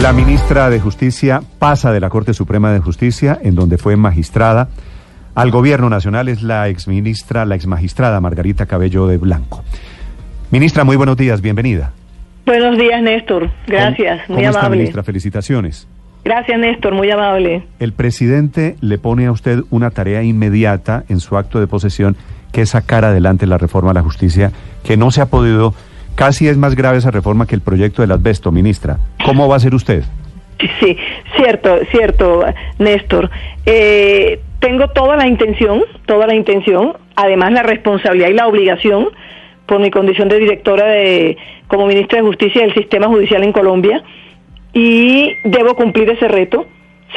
La ministra de Justicia pasa de la Corte Suprema de Justicia, en donde fue magistrada, al gobierno nacional es la exministra, la exmagistrada Margarita Cabello de Blanco. Ministra, muy buenos días, bienvenida. Buenos días, Néstor. Gracias, ¿Cómo, muy cómo está, amable. ministra? Felicitaciones. Gracias, Néstor, muy amable. El presidente le pone a usted una tarea inmediata en su acto de posesión, que es sacar adelante la reforma a la justicia, que no se ha podido. Casi es más grave esa reforma que el proyecto del asbesto, ministra. ¿Cómo va a ser usted? Sí, cierto, cierto, Néstor. Eh, tengo toda la intención, toda la intención, además la responsabilidad y la obligación por mi condición de directora de como ministra de Justicia del Sistema Judicial en Colombia y debo cumplir ese reto.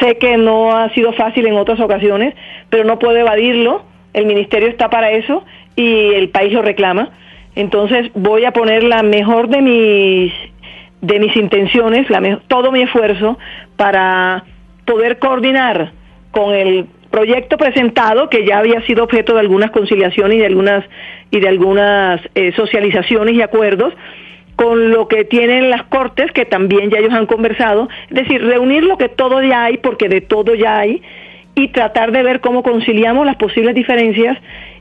Sé que no ha sido fácil en otras ocasiones, pero no puedo evadirlo. El ministerio está para eso y el país lo reclama. Entonces voy a poner la mejor de mis de mis intenciones, la todo mi esfuerzo para poder coordinar con el proyecto presentado que ya había sido objeto de algunas conciliaciones y de algunas y de algunas eh, socializaciones y acuerdos con lo que tienen las cortes que también ya ellos han conversado, es decir, reunir lo que todo ya hay porque de todo ya hay y tratar de ver cómo conciliamos las posibles diferencias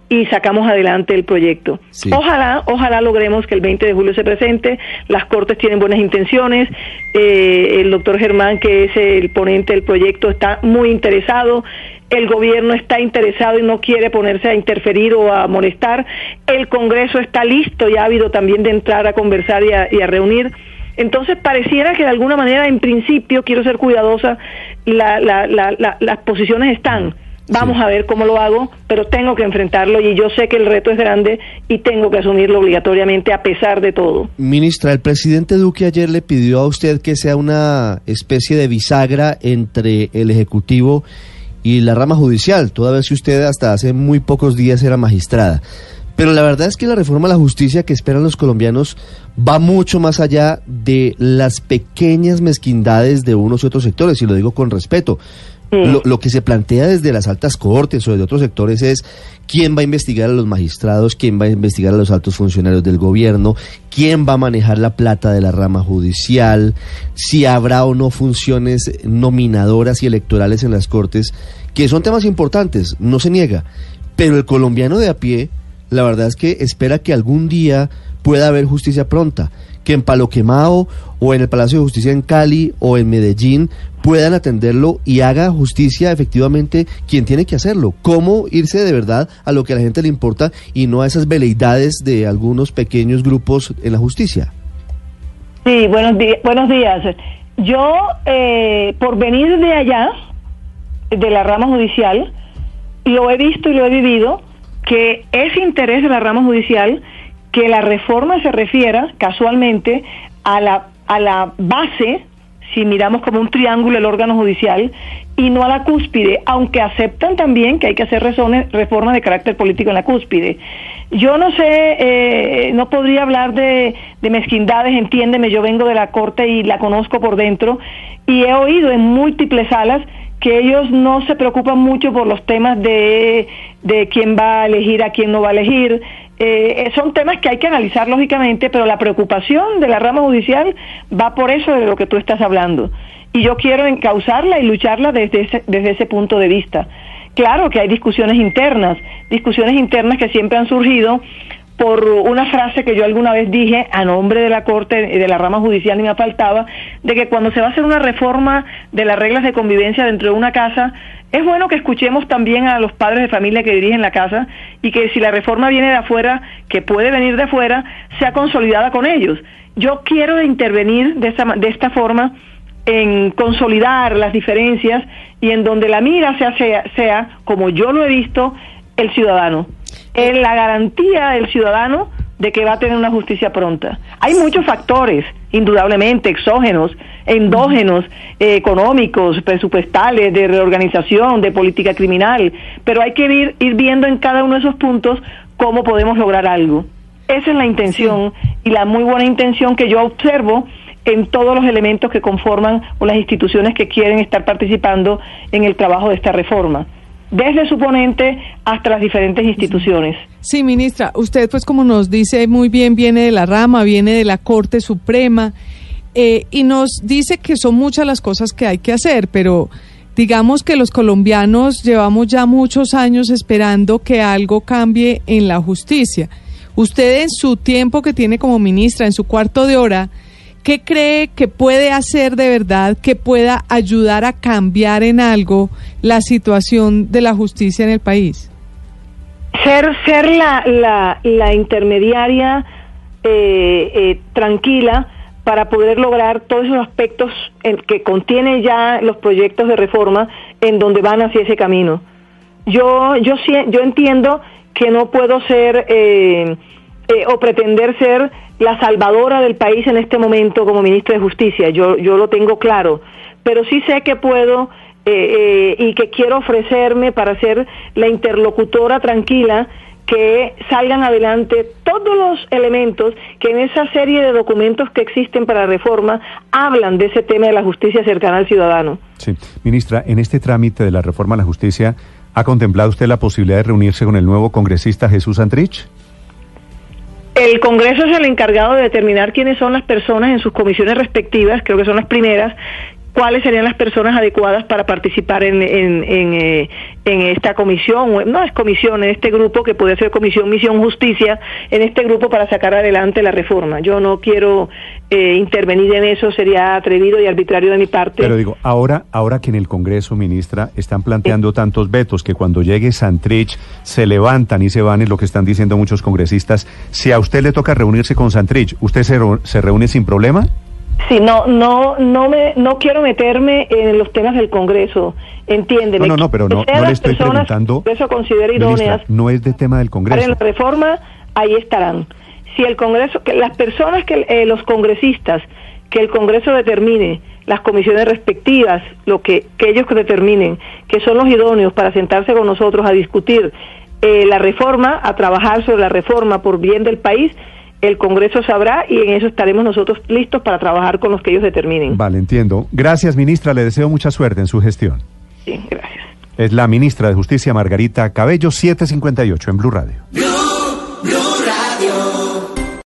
y sacamos adelante el proyecto. Sí. Ojalá, ojalá logremos que el 20 de julio se presente. Las Cortes tienen buenas intenciones. Eh, el doctor Germán, que es el ponente del proyecto, está muy interesado. El gobierno está interesado y no quiere ponerse a interferir o a molestar. El Congreso está listo y ávido también de entrar a conversar y a, y a reunir. Entonces pareciera que de alguna manera, en principio, quiero ser cuidadosa, la- la- la- la- las posiciones están. Vamos Sí. a ver cómo lo hago, pero tengo que enfrentarlo y yo sé que el reto es grande y tengo que asumirlo obligatoriamente a pesar de todo. Ministra, el presidente Duque ayer le pidió a usted que sea una especie de bisagra entre el Ejecutivo y la rama judicial, toda vez que usted hasta hace muy pocos días era magistrada. Pero la verdad es que la reforma a la justicia que esperan los colombianos va mucho más allá de las pequeñas mezquindades de unos y otros sectores, y lo digo con respeto. Lo, lo que se plantea desde las altas cortes o desde otros sectores es quién va a investigar a los magistrados, quién va a investigar a los altos funcionarios del gobierno, quién va a manejar la plata de la rama judicial, si habrá o no funciones nominadoras y electorales en las cortes, que son temas importantes, no se niega. Pero el colombiano de a pie, la verdad es que espera que algún día pueda haber justicia pronta, que en Palo Quemado o en el Palacio de Justicia en Cali o en Medellín puedan atenderlo y haga justicia efectivamente quien tiene que hacerlo. Cómo irse de verdad a lo que a la gente le importa y no a esas veleidades de algunos pequeños grupos en la justicia. Sí, buenos, buenos días. Yo, eh, por venir de allá, de la rama judicial, lo he visto y lo he vivido, que es interés de la rama judicial que la reforma se refiera casualmente a la, a la base, si miramos como un triángulo el órgano judicial, y no a la cúspide, aunque aceptan también que hay que hacer reformas de carácter político en la cúspide. Yo no sé, eh, no podría hablar de, de mezquindades, entiéndeme, yo vengo de la corte y la conozco por dentro, y he oído en múltiples salas que ellos no se preocupan mucho por los temas de, de quién va a elegir, a quién no va a elegir. Eh, son temas que hay que analizar lógicamente, pero la preocupación de la rama judicial va por eso de lo que tú estás hablando. Y yo quiero encauzarla y lucharla desde ese, desde ese punto de vista. Claro que hay discusiones internas, discusiones internas que siempre han surgido por una frase que yo alguna vez dije a nombre de la Corte y de la rama judicial y me faltaba, de que cuando se va a hacer una reforma de las reglas de convivencia dentro de una casa, es bueno que escuchemos también a los padres de familia que dirigen la casa y que si la reforma viene de afuera, que puede venir de afuera, sea consolidada con ellos. Yo quiero intervenir de esta, de esta forma en consolidar las diferencias y en donde la mira sea, sea, sea, como yo lo he visto, el ciudadano. En la garantía del ciudadano de que va a tener una justicia pronta. Hay muchos factores, indudablemente, exógenos, endógenos, eh, económicos, presupuestales, de reorganización, de política criminal, pero hay que ir, ir viendo en cada uno de esos puntos cómo podemos lograr algo. Esa es la intención y la muy buena intención que yo observo en todos los elementos que conforman o las instituciones que quieren estar participando en el trabajo de esta reforma, desde su ponente hasta las diferentes instituciones. Sí, ministra, usted pues como nos dice muy bien, viene de la rama, viene de la Corte Suprema eh, y nos dice que son muchas las cosas que hay que hacer, pero digamos que los colombianos llevamos ya muchos años esperando que algo cambie en la justicia. Usted en su tiempo que tiene como ministra, en su cuarto de hora, ¿qué cree que puede hacer de verdad que pueda ayudar a cambiar en algo la situación de la justicia en el país? Ser, ser la, la, intermediaria eh, eh, tranquila para poder lograr todos esos aspectos en que contiene ya los proyectos de reforma en donde van hacia ese camino. Yo, yo, yo entiendo que no puedo ser eh, eh, o pretender ser la salvadora del país en este momento como ministro de Justicia. Yo, yo lo tengo claro, pero sí sé que puedo eh, y que quiero ofrecerme para ser la interlocutora tranquila que salgan adelante todos los elementos que en esa serie de documentos que existen para la reforma hablan de ese tema de la justicia cercana al ciudadano. Sí, ministra, en este trámite de la reforma a la justicia, ¿Ha contemplado usted la posibilidad de reunirse con el nuevo congresista Jesús Antrich? El Congreso es el encargado de determinar quiénes son las personas en sus comisiones respectivas, creo que son las primeras, cuáles serían las personas adecuadas para participar en, en, en, eh, esta comisión, no es comisión, en este grupo que puede ser comisión, misión, justicia, en este grupo para sacar adelante la reforma. Yo no quiero eh, intervenir en eso, sería atrevido y arbitrario de mi parte. Pero digo, ahora, ahora que en el Congreso, ministra, están planteando tantos vetos que cuando llegue Santrich se levantan y se van, es lo que están diciendo muchos congresistas, si a usted le toca reunirse con Santrich, ¿usted se, se reúne sin problema? Sí, no, no, no me, no quiero meterme en los temas del Congreso, entiéndeme. No, no, no, pero no, no le estoy preguntando. Eso considera idóneas. no es de tema del Congreso. En la reforma ahí estarán. Si el Congreso, que las personas que eh, los congresistas que el Congreso determine, las comisiones respectivas, lo que, que ellos determinen, que son los idóneos para sentarse con nosotros a discutir eh, la reforma, a trabajar sobre la reforma por bien del país, el Congreso sabrá y en eso estaremos nosotros listos para trabajar con los que ellos determinen. Vale, entiendo. Gracias, ministra. Le deseo mucha suerte en su gestión. Sí, gracias. Es la ministra de Justicia, Margarita Cabello, 758 en Blue Radio.